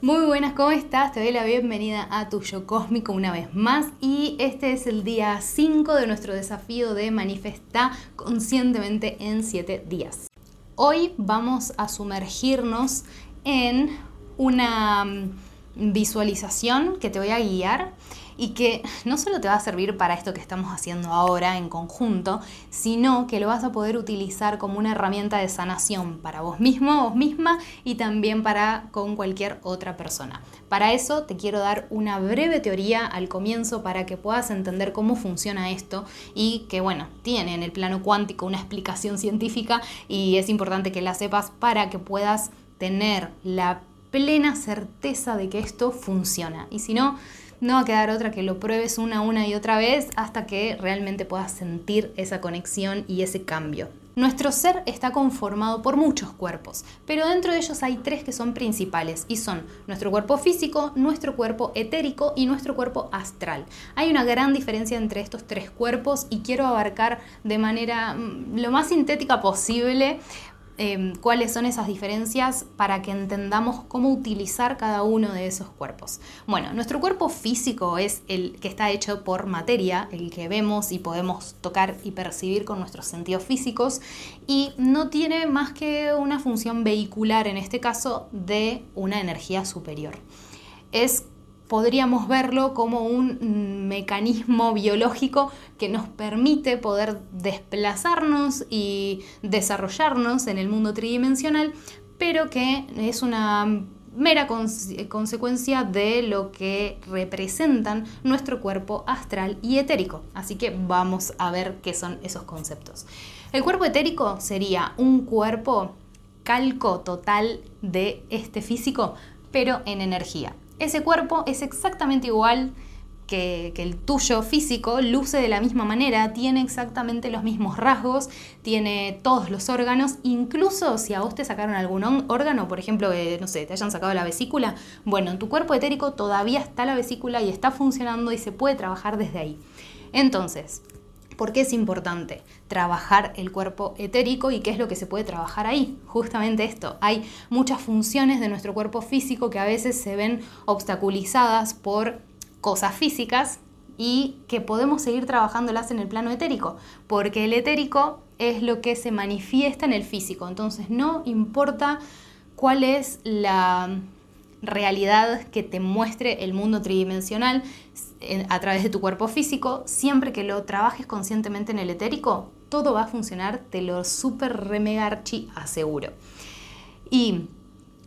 Muy buenas, ¿cómo estás? Te doy la bienvenida a tu yo cósmico una vez más y este es el día 5 de nuestro desafío de manifestar conscientemente en 7 días. Hoy vamos a sumergirnos en una mm, visualización que te voy a guiar y que no solo te va a servir para esto que estamos haciendo ahora en conjunto, sino que lo vas a poder utilizar como una herramienta de sanación para vos mismo, vos misma y también para con cualquier otra persona. Para eso te quiero dar una breve teoría al comienzo para que puedas entender cómo funciona esto y que bueno, tiene en el plano cuántico una explicación científica y es importante que la sepas para que puedas tener la plena certeza de que esto funciona. Y si no, no va a quedar otra que lo pruebes una, una y otra vez hasta que realmente puedas sentir esa conexión y ese cambio. Nuestro ser está conformado por muchos cuerpos, pero dentro de ellos hay tres que son principales y son nuestro cuerpo físico, nuestro cuerpo etérico y nuestro cuerpo astral. Hay una gran diferencia entre estos tres cuerpos y quiero abarcar de manera mm, lo más sintética posible Em, cuáles son esas diferencias para que entendamos cómo utilizar cada uno de esos cuerpos. Bueno, nuestro cuerpo físico es el que está hecho por materia, el que vemos y podemos tocar y percibir con nuestros sentidos físicos y no tiene más que una función vehicular, en este caso, de una energía superior. Es podríamos verlo como un mecanismo biológico que nos permite poder desplazarnos y desarrollarnos en el mundo tridimensional, pero que es una mera consecuencia de lo que representan nuestro cuerpo astral y etérico. Así que vamos a ver qué son esos conceptos. El cuerpo etérico sería un cuerpo calco total de este físico, pero en energía ese cuerpo es exactamente igual que, el tuyo físico, luce de la misma manera, tiene exactamente los mismos rasgos, tiene todos los órganos, incluso si a vos te sacaron algún órgano, por ejemplo, no sé, te hayan sacado la vesícula, bueno, en tu cuerpo etérico todavía está la vesícula y está funcionando y se puede trabajar desde ahí. Entonces, ¿Por qué es importante trabajar el cuerpo etérico y qué es lo que se puede trabajar ahí? Justamente esto. Hay muchas funciones de nuestro cuerpo físico que a veces se ven obstaculizadas por cosas físicas y que podemos seguir trabajándolas en el plano etérico, porque el etérico es lo que se manifiesta en el físico. Entonces no importa cuál es la realidad que te muestre el mundo tridimensional a través de tu cuerpo físico, siempre que lo trabajes conscientemente en el etérico, todo va a funcionar, te lo super remegarchi aseguro. Y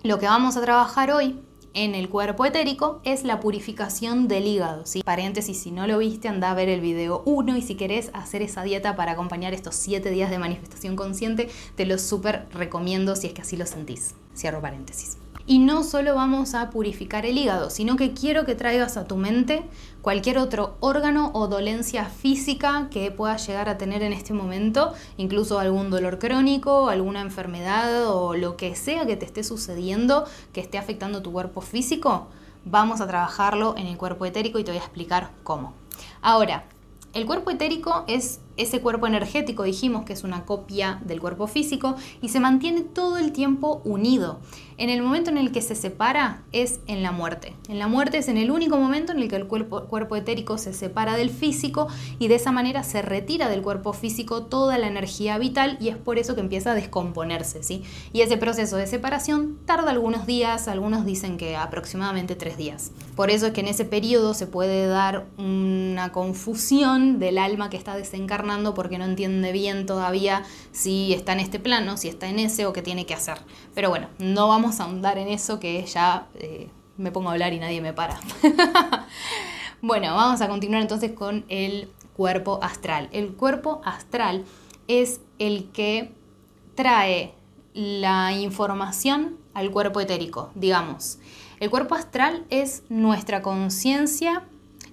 lo que vamos a trabajar hoy en el cuerpo etérico es la purificación del hígado. ¿sí? Paréntesis, si no lo viste, anda a ver el video 1 y si querés hacer esa dieta para acompañar estos 7 días de manifestación consciente, te lo súper recomiendo si es que así lo sentís. Cierro paréntesis. Y no solo vamos a purificar el hígado, sino que quiero que traigas a tu mente cualquier otro órgano o dolencia física que puedas llegar a tener en este momento, incluso algún dolor crónico, alguna enfermedad o lo que sea que te esté sucediendo que esté afectando tu cuerpo físico. Vamos a trabajarlo en el cuerpo etérico y te voy a explicar cómo. Ahora, el cuerpo etérico es ese cuerpo energético, dijimos que es una copia del cuerpo físico y se mantiene todo el tiempo unido. En el momento en el que se separa es en la muerte. En la muerte es en el único momento en el que el cuerpo, cuerpo etérico se separa del físico y de esa manera se retira del cuerpo físico toda la energía vital y es por eso que empieza a descomponerse. ¿sí? Y ese proceso de separación tarda algunos días, algunos dicen que aproximadamente tres días. Por eso es que en ese periodo se puede dar una confusión del alma que está desencarnada porque no entiende bien todavía si está en este plano, si está en ese o qué tiene que hacer. Pero bueno, no vamos a ahondar en eso que ya eh, me pongo a hablar y nadie me para. bueno, vamos a continuar entonces con el cuerpo astral. El cuerpo astral es el que trae la información al cuerpo etérico, digamos. El cuerpo astral es nuestra conciencia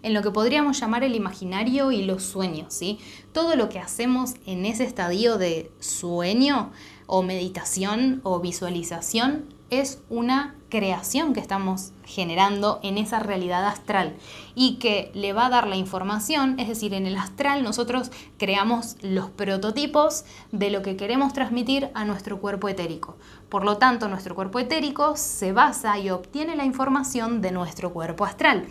en lo que podríamos llamar el imaginario y los sueños, ¿sí? Todo lo que hacemos en ese estadio de sueño o meditación o visualización es una creación que estamos generando en esa realidad astral y que le va a dar la información, es decir, en el astral nosotros creamos los prototipos de lo que queremos transmitir a nuestro cuerpo etérico. Por lo tanto, nuestro cuerpo etérico se basa y obtiene la información de nuestro cuerpo astral.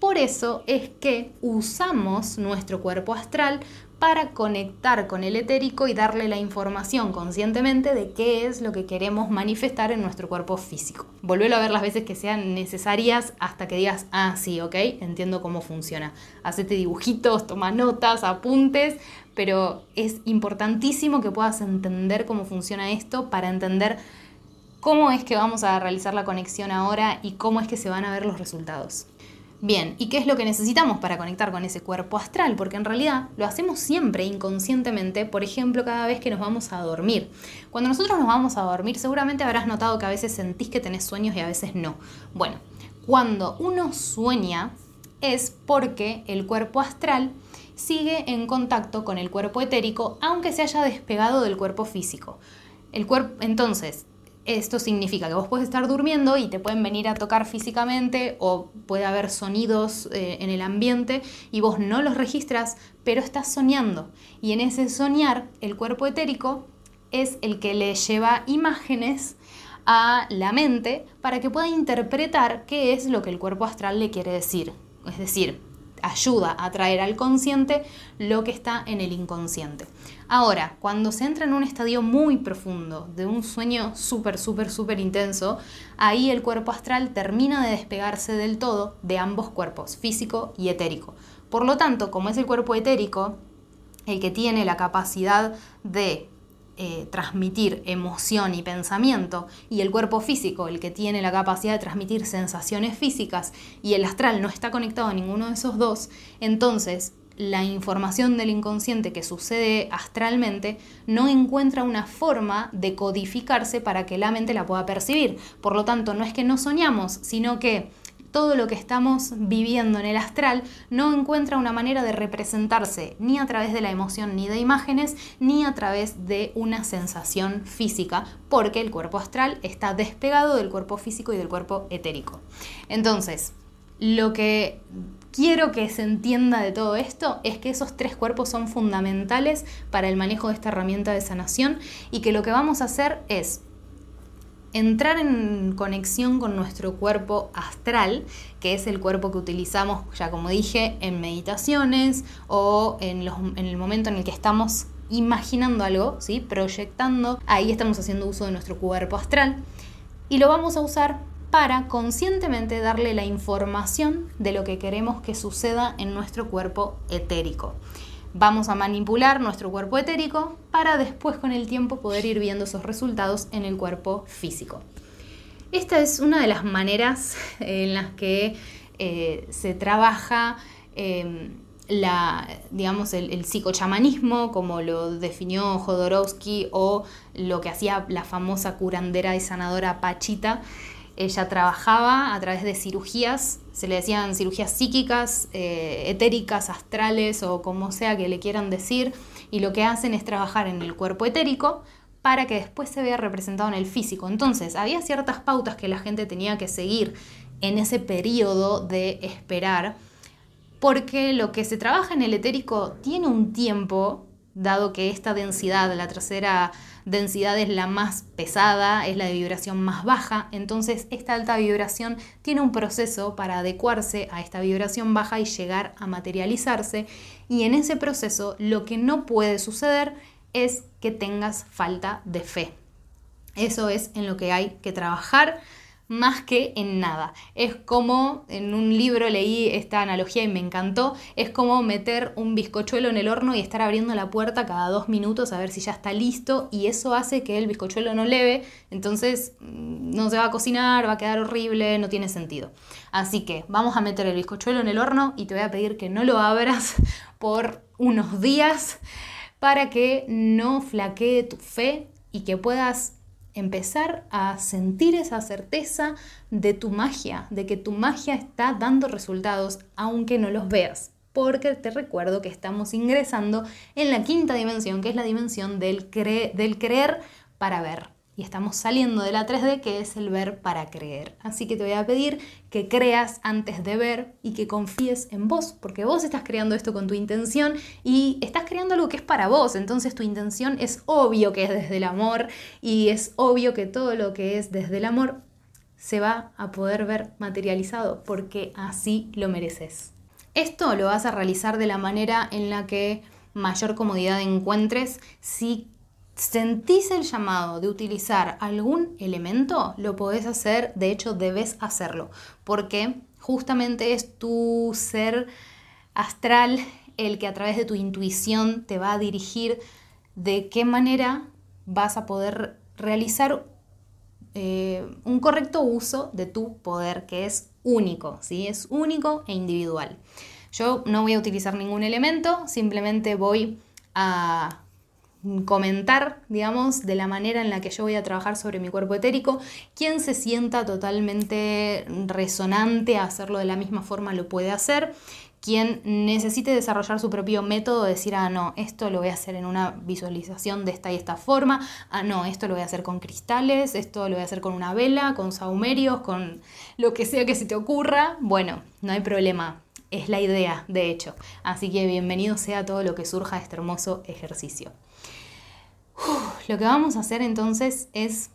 Por eso es que usamos nuestro cuerpo astral para conectar con el etérico y darle la información conscientemente de qué es lo que queremos manifestar en nuestro cuerpo físico. Volvelo a ver las veces que sean necesarias hasta que digas, ah, sí, ok, entiendo cómo funciona. Hacete dibujitos, toma notas, apuntes, pero es importantísimo que puedas entender cómo funciona esto para entender cómo es que vamos a realizar la conexión ahora y cómo es que se van a ver los resultados. Bien, ¿y qué es lo que necesitamos para conectar con ese cuerpo astral? Porque en realidad lo hacemos siempre inconscientemente, por ejemplo, cada vez que nos vamos a dormir. Cuando nosotros nos vamos a dormir, seguramente habrás notado que a veces sentís que tenés sueños y a veces no. Bueno, cuando uno sueña es porque el cuerpo astral sigue en contacto con el cuerpo etérico, aunque se haya despegado del cuerpo físico. El cuerpo, entonces, esto significa que vos puedes estar durmiendo y te pueden venir a tocar físicamente o puede haber sonidos eh, en el ambiente y vos no los registras, pero estás soñando. Y en ese soñar, el cuerpo etérico es el que le lleva imágenes a la mente para que pueda interpretar qué es lo que el cuerpo astral le quiere decir. Es decir, ayuda a traer al consciente lo que está en el inconsciente. Ahora, cuando se entra en un estadio muy profundo, de un sueño súper, súper, súper intenso, ahí el cuerpo astral termina de despegarse del todo de ambos cuerpos, físico y etérico. Por lo tanto, como es el cuerpo etérico el que tiene la capacidad de eh, transmitir emoción y pensamiento y el cuerpo físico, el que tiene la capacidad de transmitir sensaciones físicas y el astral no está conectado a ninguno de esos dos, entonces la información del inconsciente que sucede astralmente no encuentra una forma de codificarse para que la mente la pueda percibir. Por lo tanto, no es que no soñamos, sino que todo lo que estamos viviendo en el astral no encuentra una manera de representarse ni a través de la emoción ni de imágenes, ni a través de una sensación física, porque el cuerpo astral está despegado del cuerpo físico y del cuerpo etérico. Entonces, lo que quiero que se entienda de todo esto es que esos tres cuerpos son fundamentales para el manejo de esta herramienta de sanación y que lo que vamos a hacer es entrar en conexión con nuestro cuerpo astral, que es el cuerpo que utilizamos, ya como dije, en meditaciones o en, el momento en el que estamos imaginando algo, ¿sí? proyectando, ahí estamos haciendo uso de nuestro cuerpo astral y lo vamos a usar para conscientemente darle la información de lo que queremos que suceda en nuestro cuerpo etérico. Vamos a manipular nuestro cuerpo etérico para después con el tiempo poder ir viendo esos resultados en el cuerpo físico. Esta es una de las maneras en las que eh, se trabaja em, la, digamos, el, el, psicochamanismo, como lo definió Jodorowsky, o lo que hacía la famosa curandera y sanadora Pachita, ella trabajaba a través de cirugías, se le decían cirugías psíquicas, eh, etéricas, astrales o como sea que le quieran decir, y lo que hacen es trabajar en el cuerpo etérico para que después se vea representado en el físico. Entonces, había ciertas pautas que la gente tenía que seguir en ese periodo de esperar, porque lo que se trabaja en el etérico tiene un tiempo, dado que esta densidad, la tercera densidad es la más pesada, es la de vibración más baja, entonces esta alta vibración tiene un proceso para adecuarse a esta vibración baja y llegar a materializarse y en ese proceso lo que no puede suceder es que tengas falta de fe. Eso es en lo que hay que trabajar más que en nada. Es como, en un libro leí esta analogía y me encantó, es como meter un bizcochuelo en el horno y estar abriendo la puerta cada dos minutos a ver si ya está listo y eso hace que el bizcochuelo no leve, entonces mm, no se va a cocinar, va a quedar horrible, no tiene sentido. Así que vamos a meter el bizcochuelo en el horno y te voy a pedir que no lo abras por unos días para que no flaquee tu fe y que puedas empezar a sentir esa certeza de tu magia, de que tu magia está dando resultados aunque no los veas. Porque te recuerdo que estamos ingresando en la quinta dimensión, que es la dimensión del, creer para ver y estamos saliendo de la 3D que es el ver para creer. Así que te voy a pedir que creas antes de ver y que confíes en vos, porque vos estás creando esto con tu intención y estás creando algo que es para vos, entonces tu intención es obvio que es desde el amor y es obvio que todo lo que es desde el amor se va a poder ver materializado porque así lo mereces. Esto lo vas a realizar de la manera en la que mayor comodidad encuentres si sentís el llamado de utilizar algún elemento, lo podés hacer, de hecho debes hacerlo, porque justamente es tu ser astral el que a través de tu intuición te va a dirigir de qué manera vas a poder realizar eh, un correcto uso de tu poder, que es único, ¿sí? es único e individual. Yo no voy a utilizar ningún elemento, simplemente voy a comentar, digamos, de la manera en la que yo voy a trabajar sobre mi cuerpo etérico. Quien se sienta totalmente resonante a hacerlo de la misma forma lo puede hacer. Quien necesite desarrollar su propio método, decir, ah, no, esto lo voy a hacer en una visualización de esta y esta forma, ah, no, esto lo voy a hacer con cristales, esto lo voy a hacer con una vela, con saumerios, con lo que sea que se te ocurra, bueno, no hay problema, es la idea, de hecho. Así que bienvenido sea todo lo que surja de este hermoso ejercicio lo que vamos a hacer entonces es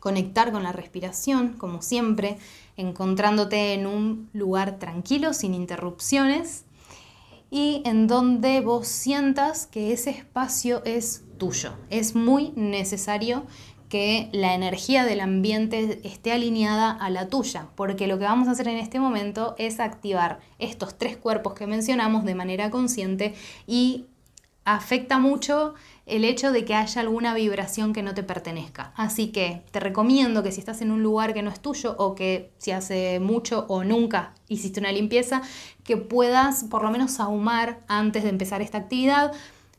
conectar con la respiración, como siempre, encontrándote en un lugar tranquilo, sin interrupciones, y en donde vos sientas que ese espacio es tuyo. Es muy necesario que la energía del ambiente esté alineada a la tuya, porque lo que vamos a hacer en este momento es activar estos tres cuerpos que mencionamos de manera consciente y afecta mucho el hecho de que haya alguna vibración que no te pertenezca. Así que te recomiendo que si estás en un lugar que no es tuyo o que si hace mucho o nunca hiciste una limpieza, que puedas por lo menos ahumar antes de empezar esta actividad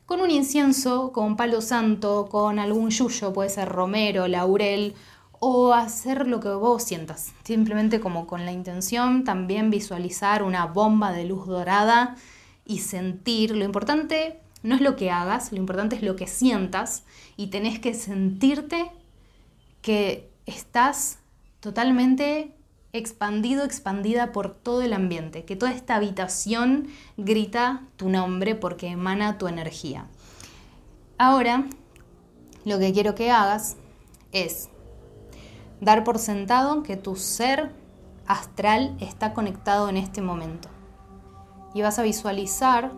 con un incienso, con palo santo, con algún yuyo, puede ser romero, laurel o hacer lo que vos sientas, simplemente como con la intención también visualizar una bomba de luz dorada y sentir. Lo importante no es lo que hagas, lo importante es lo que sientas y tenés que sentirte que estás totalmente expandido, expandida por todo el ambiente, que toda esta habitación grita tu nombre porque emana tu energía. Ahora, lo que quiero que hagas es dar por sentado que tu ser astral está conectado en este momento. Y vas a visualizar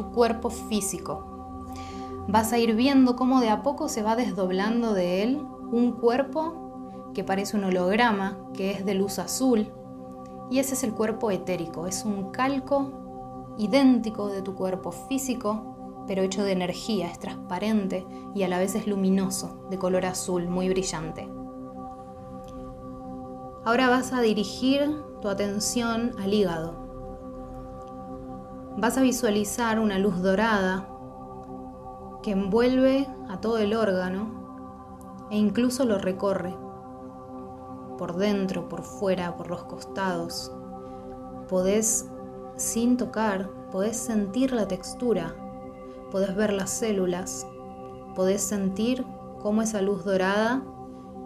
tu cuerpo físico. Vas a ir viendo cómo de a poco se va desdoblando de él un cuerpo que parece un holograma, que es de luz azul. Y ese es el cuerpo etérico, es un calco idéntico de tu cuerpo físico, pero hecho de energía, es transparente y a la vez es luminoso, de color azul, muy brillante. Ahora vas a dirigir tu atención al hígado vas a visualizar una luz dorada que envuelve a todo el órgano e incluso lo recorre por dentro, por fuera, por los costados. Podés, sin tocar, podés sentir la textura, podés ver las células, podés sentir cómo esa luz dorada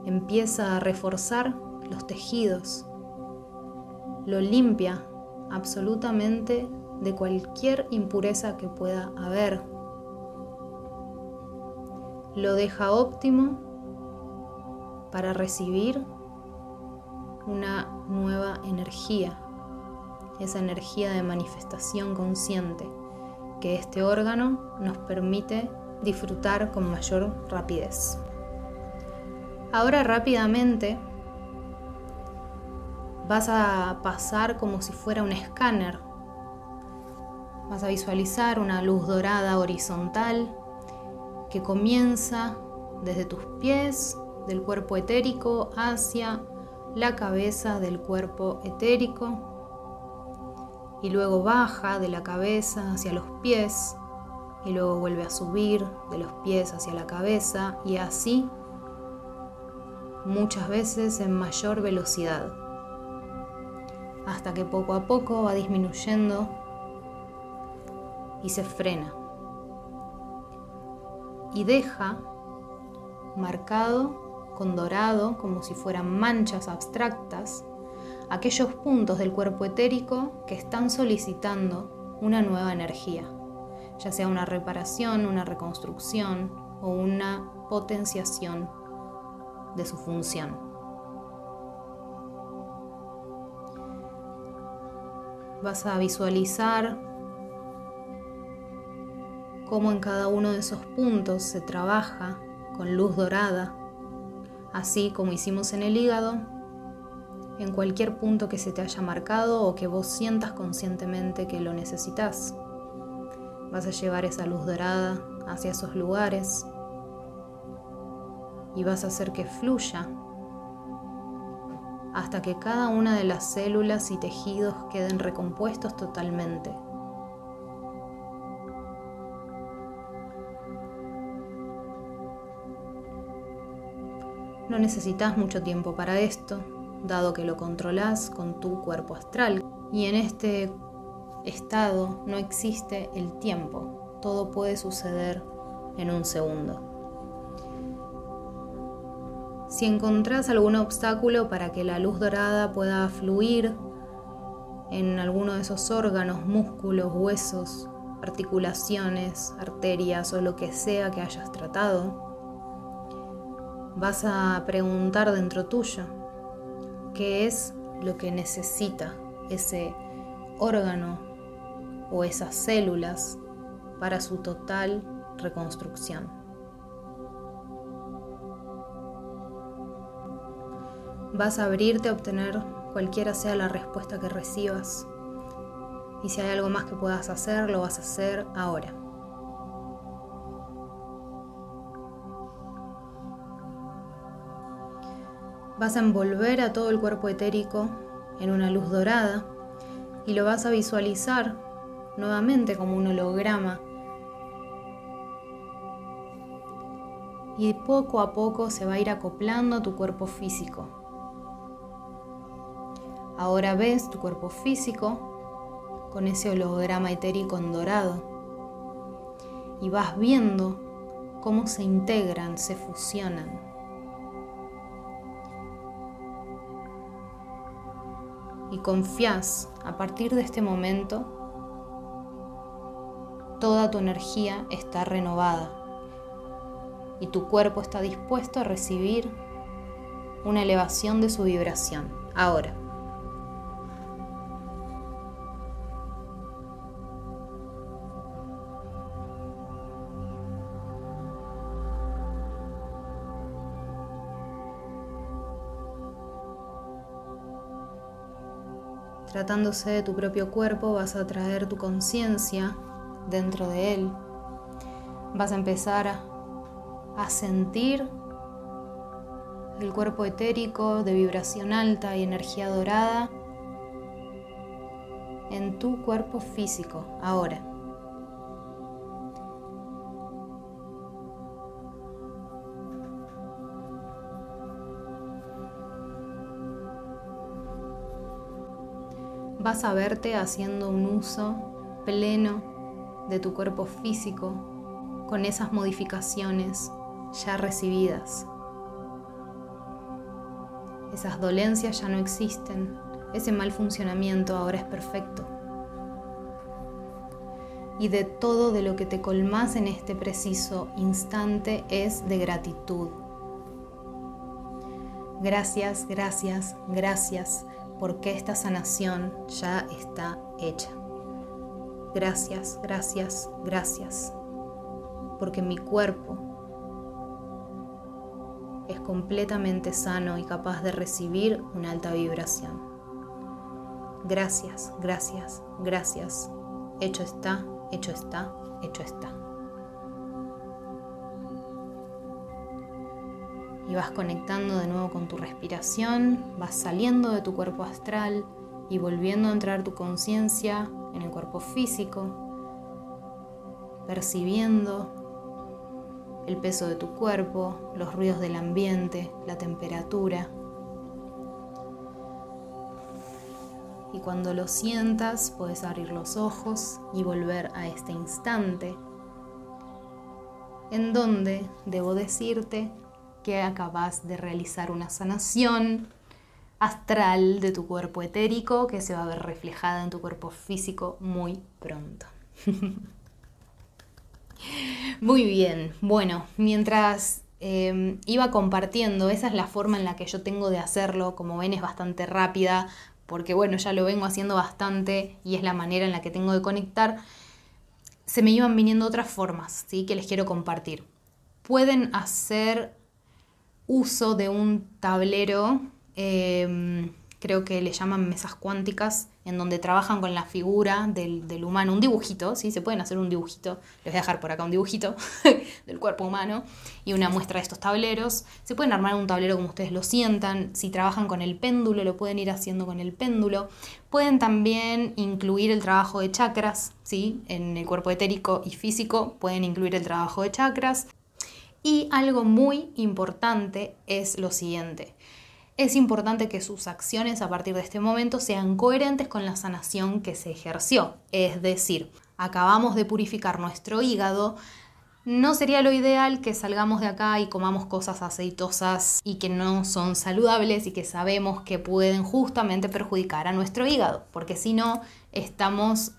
empieza a reforzar los tejidos, lo limpia absolutamente de cualquier impureza que pueda haber. Lo deja óptimo para recibir una nueva energía, esa energía de manifestación consciente que este órgano nos permite disfrutar con mayor rapidez. Ahora rápidamente vas a pasar como si fuera un escáner Vas a visualizar una luz dorada horizontal que comienza desde tus pies del cuerpo etérico hacia la cabeza del cuerpo etérico. Y luego baja de la cabeza hacia los pies y luego vuelve a subir de los pies hacia la cabeza y así muchas veces en mayor velocidad, hasta que poco a poco va disminuyendo y se frena. Y deja marcado con dorado, como si fueran manchas abstractas, aquellos puntos del cuerpo etérico que están solicitando una nueva energía, ya sea una reparación, una reconstrucción o una potenciación de su función. Vas a visualizar cómo en cada uno de esos puntos se trabaja con luz dorada, así como hicimos en el hígado, en cualquier punto que se te haya marcado o que vos sientas conscientemente que lo necesitas. Vas a llevar esa luz dorada hacia esos lugares y vas a hacer que fluya hasta que cada una de las células y tejidos queden recompuestos totalmente. No necesitas mucho tiempo para esto, dado que lo controlas con tu cuerpo astral. Y en este estado no existe el tiempo, todo puede suceder en un segundo. Si encontrás algún obstáculo para que la luz dorada pueda fluir en alguno de esos órganos, músculos, huesos, articulaciones, arterias o lo que sea que hayas tratado, vas a preguntar dentro tuyo qué es lo que necesita ese órgano o esas células para su total reconstrucción. Vas a abrirte a obtener cualquiera sea la respuesta que recibas. Y si hay algo más que puedas hacer, lo vas a hacer ahora. Vas a envolver a todo el cuerpo etérico en una luz dorada y lo vas a visualizar nuevamente como un holograma. Y poco a poco se va a ir acoplando a tu cuerpo físico. Ahora ves tu cuerpo físico con ese holograma etérico en dorado y vas viendo cómo se integran, se fusionan. Y confías a partir de este momento, toda tu energía está renovada y tu cuerpo está dispuesto a recibir una elevación de su vibración. Ahora. Tratándose de tu propio cuerpo, vas a traer tu conciencia dentro de él. Vas a empezar a, sentir el cuerpo etérico de vibración alta y energía dorada en tu cuerpo físico ahora. Vas a verte haciendo un uso pleno de tu cuerpo físico con esas modificaciones ya recibidas. Esas dolencias ya no existen, ese mal funcionamiento ahora es perfecto. Y de todo de lo que te colmas en este preciso instante es de gratitud. Gracias, gracias, gracias porque esta sanación ya está hecha. Gracias, gracias, gracias, porque mi cuerpo es completamente sano y capaz de recibir una alta vibración. Gracias, gracias, gracias. Hecho está, hecho está, hecho está. Y vas conectando de nuevo con tu respiración, vas saliendo de tu cuerpo astral y volviendo a entrar tu conciencia en el cuerpo físico, percibiendo el peso de tu cuerpo, los ruidos del ambiente, la temperatura. Y cuando lo sientas, puedes abrir los ojos y volver a este instante en donde debo decirte que acabas de realizar una sanación astral de tu cuerpo etérico que se va a ver reflejada en tu cuerpo físico muy pronto. muy bien, bueno, mientras em, iba compartiendo, esa es la forma en la que yo tengo de hacerlo, como ven es bastante rápida, porque bueno, ya lo vengo haciendo bastante y es la manera en la que tengo de conectar, se me iban viniendo otras formas, ¿sí? Que les quiero compartir. Pueden hacer uso de un tablero em, creo que le llaman mesas cuánticas, en donde trabajan con la figura del, humano, un dibujito, ¿sí? Se pueden hacer un dibujito, les voy a dejar por acá un dibujito del cuerpo humano y una muestra de estos tableros. Se pueden armar un tablero como ustedes lo sientan, si trabajan con el péndulo, lo pueden ir haciendo con el péndulo. Pueden también incluir el trabajo de chakras, ¿sí? En el cuerpo etérico y físico pueden incluir el trabajo de chakras. Y algo muy importante es lo siguiente es importante que sus acciones a partir de este momento sean coherentes con la sanación que se ejerció. Es decir, acabamos de purificar nuestro hígado, no sería lo ideal que salgamos de acá y comamos cosas aceitosas y que no son saludables y que sabemos que pueden justamente perjudicar a nuestro hígado, porque si no, estamos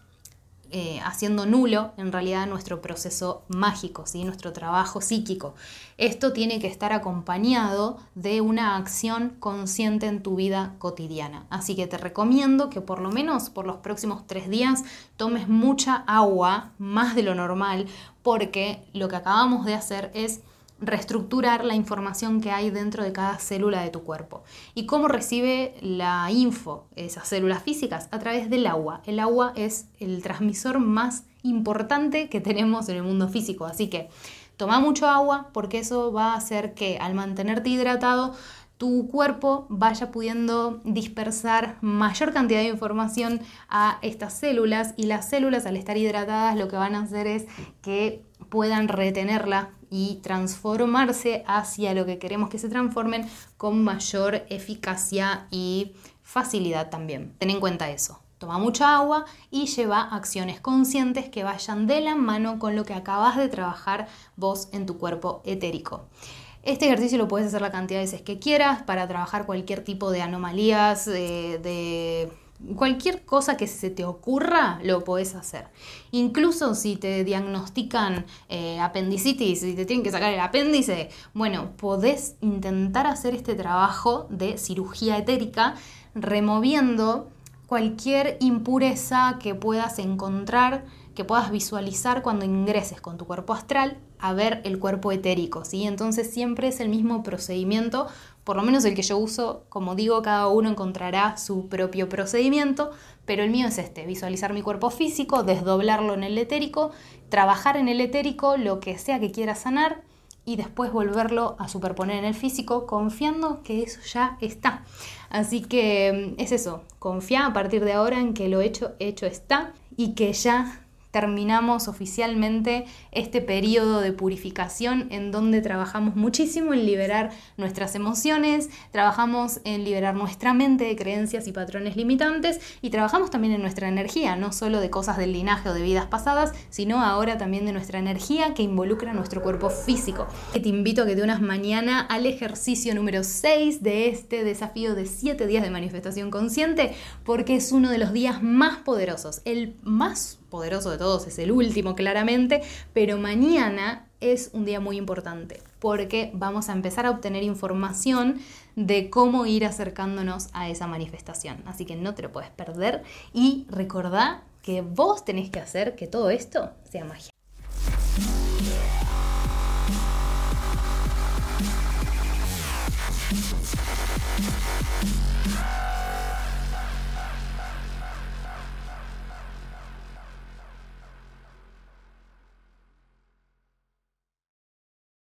eh, haciendo nulo en realidad nuestro proceso mágico, ¿sí? nuestro trabajo psíquico. Esto tiene que estar acompañado de una acción consciente en tu vida cotidiana. Así que te recomiendo que por lo menos por los próximos tres días tomes mucha agua, más de lo normal, porque lo que acabamos de hacer es reestructurar la información que hay dentro de cada célula de tu cuerpo. ¿Y cómo recibe la info esas células físicas? A través del agua. El agua es el transmisor más importante que tenemos en el mundo físico, así que toma mucho agua porque eso va a hacer que al mantenerte hidratado tu cuerpo vaya pudiendo dispersar mayor cantidad de información a estas células y las células al estar hidratadas lo que van a hacer es que puedan retenerla y transformarse hacia lo que queremos que se transformen con mayor eficacia y facilidad también. Ten en cuenta eso. Toma mucha agua y lleva acciones conscientes que vayan de la mano con lo que acabas de trabajar vos en tu cuerpo etérico. Este ejercicio lo puedes hacer la cantidad de veces que quieras para trabajar cualquier tipo de anomalías, de cualquier cosa que se te ocurra, lo podés hacer. Incluso si te diagnostican eh, apendicitis y te tienen que sacar el apéndice, bueno, podés intentar hacer este trabajo de cirugía etérica removiendo cualquier impureza que puedas encontrar, que puedas visualizar cuando ingreses con tu cuerpo astral a ver el cuerpo etérico, ¿sí? Entonces siempre es el mismo procedimiento por lo menos el que yo uso, como digo, cada uno encontrará su propio procedimiento, pero el mío es este, visualizar mi cuerpo físico, desdoblarlo en el etérico, trabajar en el etérico lo que sea que quiera sanar y después volverlo a superponer en el físico confiando que eso ya está. Así que mm, es eso, confía a partir de ahora en que lo hecho, hecho está y que ya terminamos oficialmente este periodo de purificación en donde trabajamos muchísimo en liberar nuestras emociones, trabajamos en liberar nuestra mente de creencias y patrones limitantes y trabajamos también en nuestra energía, no solo de cosas del linaje o de vidas pasadas, sino ahora también de nuestra energía que involucra nuestro cuerpo físico. Te invito a que te unas mañana al ejercicio número 6 de este desafío de 7 días de manifestación consciente porque es uno de los días más poderosos, el más poderoso de todos es el último claramente, pero mañana es un día muy importante porque vamos a empezar a obtener información de cómo ir acercándonos a esa manifestación. Así que no te lo puedes perder y recordá que vos tenés que hacer que todo esto sea magia.